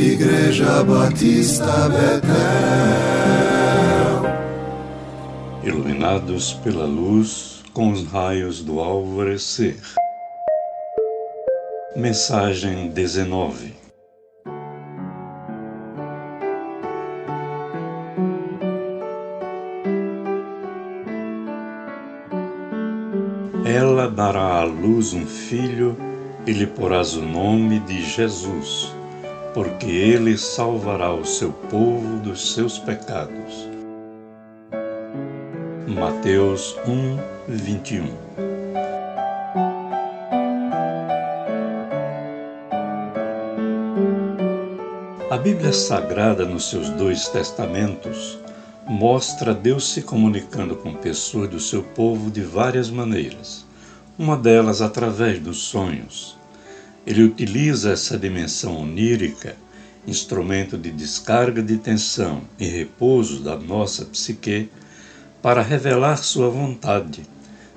Igreja Batista Betel. Iluminados pela luz com os raios do alvorecer. Mensagem 19 Ela dará à luz um filho e lhe porás o nome de Jesus porque ele salvará o seu povo dos seus pecados. Mateus 1, 21 A Bíblia Sagrada, nos seus dois testamentos, mostra Deus se comunicando com pessoas do seu povo de várias maneiras, uma delas através dos sonhos. Ele utiliza essa dimensão onírica, instrumento de descarga de tensão e repouso da nossa psique, para revelar sua vontade,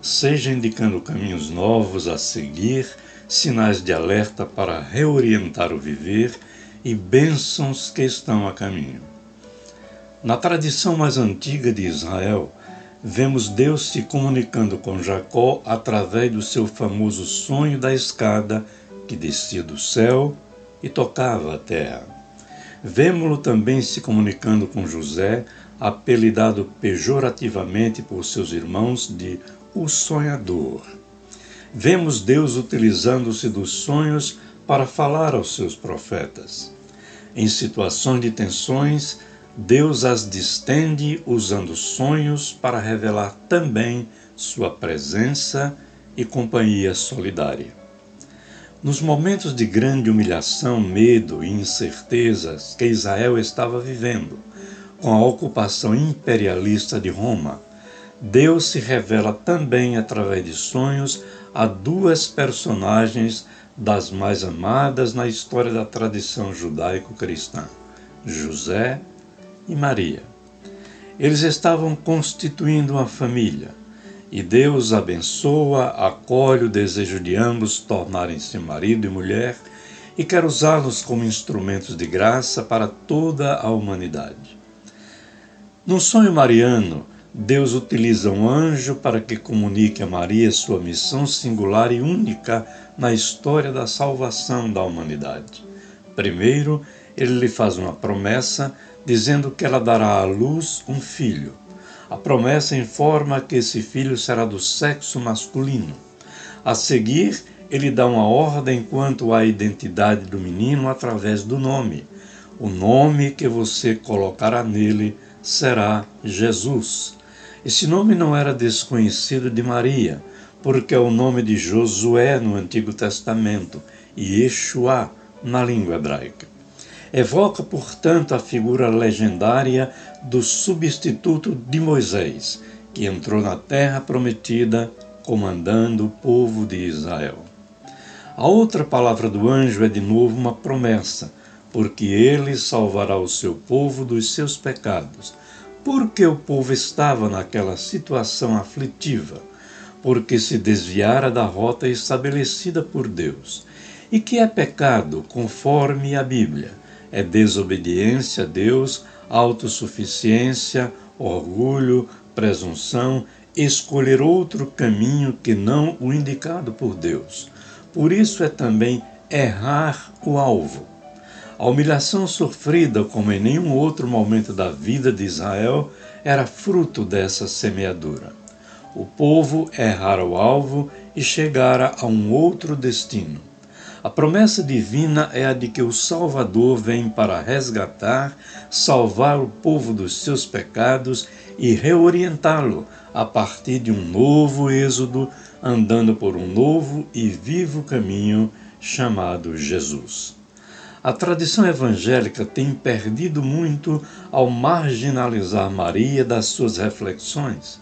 seja indicando caminhos novos a seguir, sinais de alerta para reorientar o viver e bênçãos que estão a caminho. Na tradição mais antiga de Israel, vemos Deus se comunicando com Jacó através do seu famoso sonho da escada que descia do céu e tocava a terra. Vemo-lo também se comunicando com José, apelidado pejorativamente por seus irmãos de o sonhador. Vemos Deus utilizando-se dos sonhos para falar aos seus profetas. Em situações de tensões, Deus as distende usando sonhos para revelar também sua presença e companhia solidária. Nos momentos de grande humilhação, medo e incertezas que Israel estava vivendo, com a ocupação imperialista de Roma, Deus se revela também através de sonhos a duas personagens das mais amadas na história da tradição judaico-cristã, José e Maria. Eles estavam constituindo uma família e Deus abençoa, acolhe o desejo de ambos tornarem-se marido e mulher e quer usá-los como instrumentos de graça para toda a humanidade. No sonho mariano, Deus utiliza um anjo para que comunique a Maria sua missão singular e única na história da salvação da humanidade. Primeiro, ele lhe faz uma promessa dizendo que ela dará à luz um filho a promessa informa que esse filho será do sexo masculino. A seguir, ele dá uma ordem quanto à identidade do menino através do nome. O nome que você colocará nele será Jesus. Esse nome não era desconhecido de Maria, porque é o nome de Josué no Antigo Testamento e Yeshua na língua hebraica. Evoca, portanto, a figura legendária do substituto de Moisés, que entrou na terra prometida comandando o povo de Israel. A outra palavra do anjo é de novo uma promessa, porque ele salvará o seu povo dos seus pecados. Porque o povo estava naquela situação aflitiva, porque se desviara da rota estabelecida por Deus. E que é pecado, conforme a Bíblia? É desobediência a Deus, autossuficiência, orgulho, presunção, escolher outro caminho que não o indicado por Deus. Por isso é também errar o alvo. A humilhação sofrida, como em nenhum outro momento da vida de Israel, era fruto dessa semeadura. O povo errara o alvo e chegara a um outro destino. A promessa divina é a de que o Salvador vem para resgatar, salvar o povo dos seus pecados e reorientá-lo a partir de um novo êxodo, andando por um novo e vivo caminho chamado Jesus. A tradição evangélica tem perdido muito ao marginalizar Maria das suas reflexões.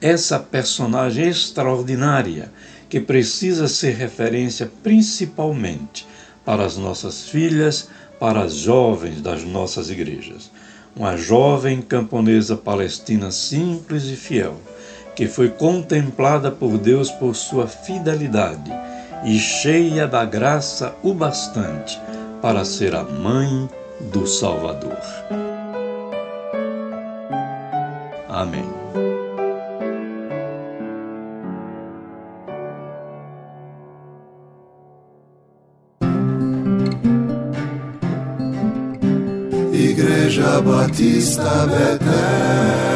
Essa personagem extraordinária que precisa ser referência principalmente para as nossas filhas, para as jovens das nossas igrejas. Uma jovem camponesa palestina simples e fiel, que foi contemplada por Deus por sua fidelidade e cheia da graça o bastante para ser a mãe do Salvador. Amém. Igreja Batista Betel